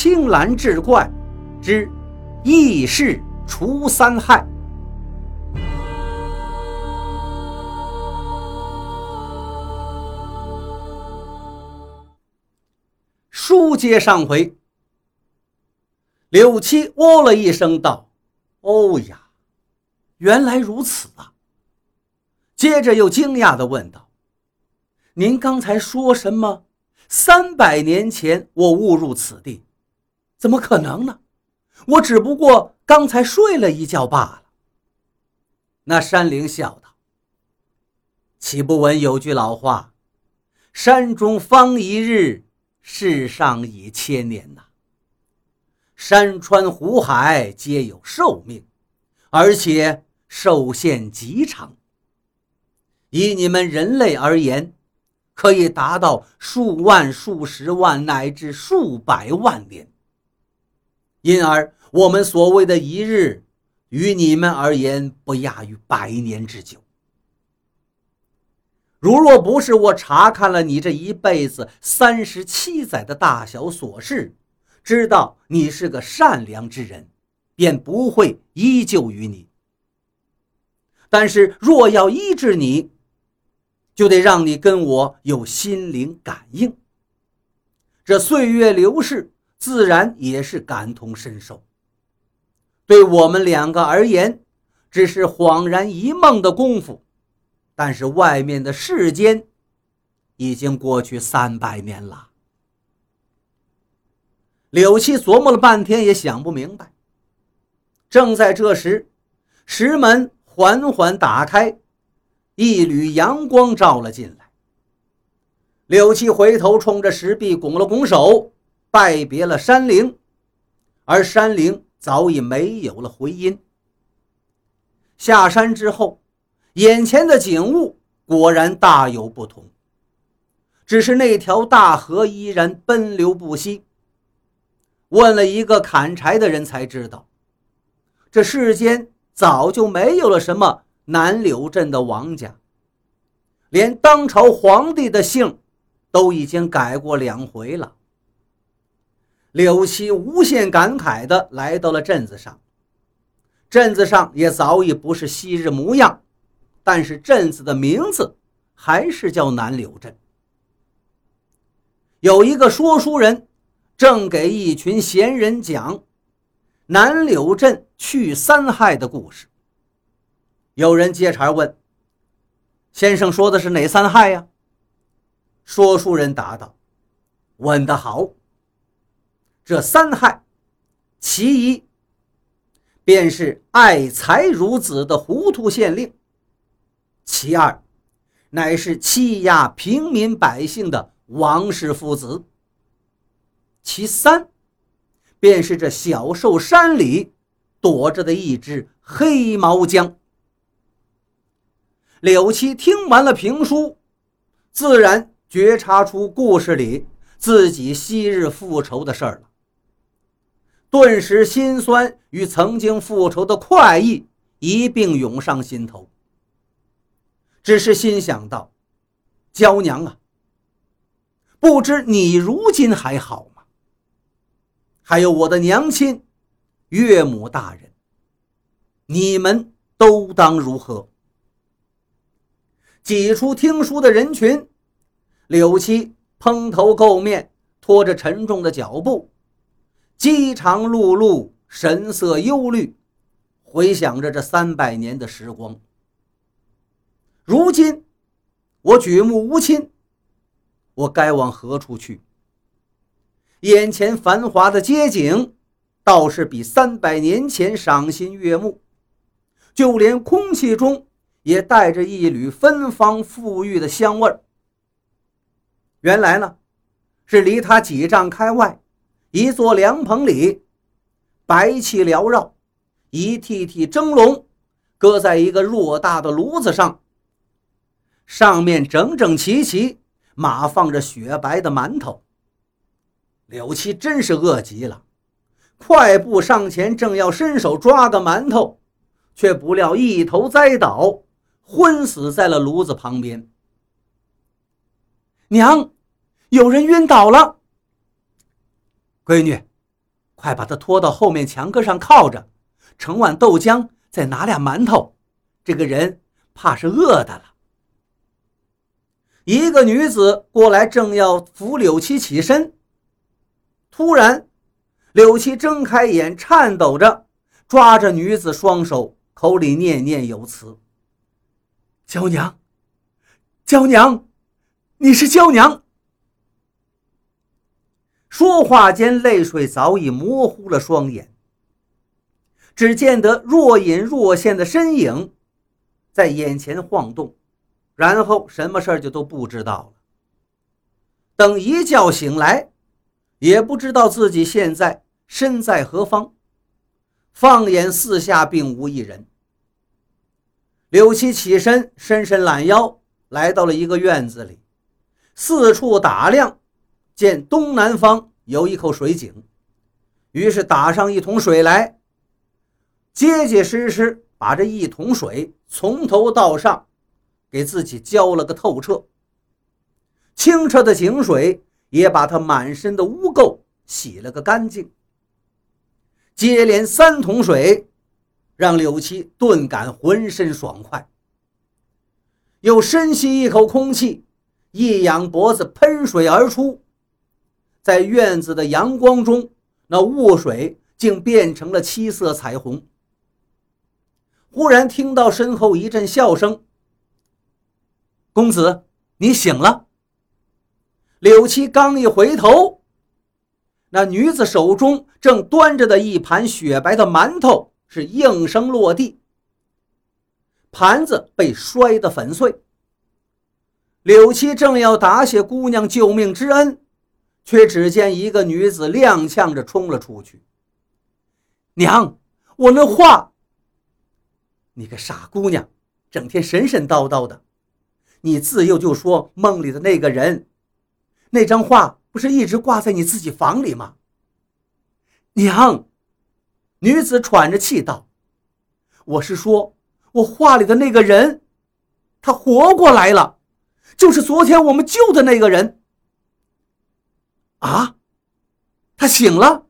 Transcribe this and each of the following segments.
青蓝志怪之异事除三害。书接上回，柳七哦了一声，道：“哦呀，原来如此啊！”接着又惊讶的问道：“您刚才说什么？三百年前我误入此地，怎么可能呢？我只不过刚才睡了一觉罢了。”那山灵笑道：“岂不闻有句老话，山中方一日。”世上已千年呐，山川湖海皆有寿命，而且寿限极长。以你们人类而言，可以达到数万、数十万乃至数百万年。因而，我们所谓的一日，于你们而言不亚于百年之久。如若不是我查看了你这一辈子三十七载的大小琐事，知道你是个善良之人，便不会依旧于你。但是若要医治你，就得让你跟我有心灵感应。这岁月流逝，自然也是感同身受。对我们两个而言，只是恍然一梦的功夫。但是外面的世间，已经过去三百年了。柳七琢磨了半天，也想不明白。正在这时，石门缓缓打开，一缕阳光照了进来。柳七回头冲着石壁拱了拱手，拜别了山灵，而山灵早已没有了回音。下山之后。眼前的景物果然大有不同，只是那条大河依然奔流不息。问了一个砍柴的人，才知道，这世间早就没有了什么南柳镇的王家，连当朝皇帝的姓都已经改过两回了。柳七无限感慨地来到了镇子上，镇子上也早已不是昔日模样。但是镇子的名字还是叫南柳镇。有一个说书人正给一群闲人讲南柳镇去三害的故事。有人接茬问：“先生说的是哪三害呀？”说书人答道：“问得好。这三害，其一便是爱财如子的糊涂县令。”其二，乃是欺压平民百姓的王氏父子；其三，便是这小寿山里躲着的一只黑毛僵。柳七听完了评书，自然觉察出故事里自己昔日复仇的事儿了，顿时心酸与曾经复仇的快意一并涌上心头。只是心想到：“娇娘啊，不知你如今还好吗？还有我的娘亲、岳母大人，你们都当如何？”挤出听书的人群，柳七蓬头垢面，拖着沉重的脚步，饥肠辘辘，神色忧虑，回想着这三百年的时光。如今，我举目无亲，我该往何处去？眼前繁华的街景，倒是比三百年前赏心悦目，就连空气中也带着一缕芬芳馥郁的香味儿。原来呢，是离他几丈开外，一座凉棚里，白气缭绕，一屉屉蒸笼搁在一个偌大的炉子上。上面整整齐齐码放着雪白的馒头。柳七真是饿极了，快步上前，正要伸手抓个馒头，却不料一头栽倒，昏死在了炉子旁边。娘，有人晕倒了。闺女，快把他拖到后面墙根上靠着，盛碗豆浆，再拿俩馒头。这个人怕是饿的了。一个女子过来，正要扶柳七起身，突然，柳七睁开眼，颤抖着抓着女子双手，口里念念有词：“娇娘，娇娘，你是娇娘。”说话间，泪水早已模糊了双眼。只见得若隐若现的身影在眼前晃动，然后什么事儿就都不知道了。等一觉醒来，也不知道自己现在身在何方。放眼四下，并无一人。柳七起身，伸伸懒腰，来到了一个院子里，四处打量。见东南方有一口水井，于是打上一桶水来，结结实实把这一桶水从头到上给自己浇了个透彻。清澈的井水也把他满身的污垢洗了个干净。接连三桶水，让柳七顿感浑身爽快。又深吸一口空气，一仰脖子喷水而出。在院子的阳光中，那雾水竟变成了七色彩虹。忽然听到身后一阵笑声：“公子，你醒了。”柳七刚一回头，那女子手中正端着的一盘雪白的馒头是应声落地，盘子被摔得粉碎。柳七正要答谢姑娘救命之恩。却只见一个女子踉跄着冲了出去。娘，我那画。你个傻姑娘，整天神神叨叨的，你自幼就说梦里的那个人，那张画不是一直挂在你自己房里吗？娘，女子喘着气道：“我是说，我画里的那个人，他活过来了，就是昨天我们救的那个人。”啊，他醒了。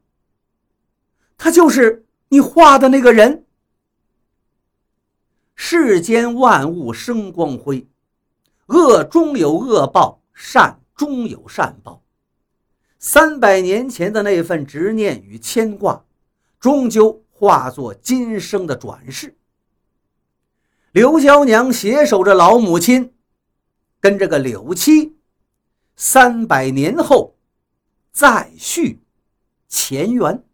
他就是你画的那个人。世间万物生光辉，恶终有恶报，善终有善报。三百年前的那份执念与牵挂，终究化作今生的转世。刘娇娘携手着老母亲，跟这个柳七，三百年后。再续前缘。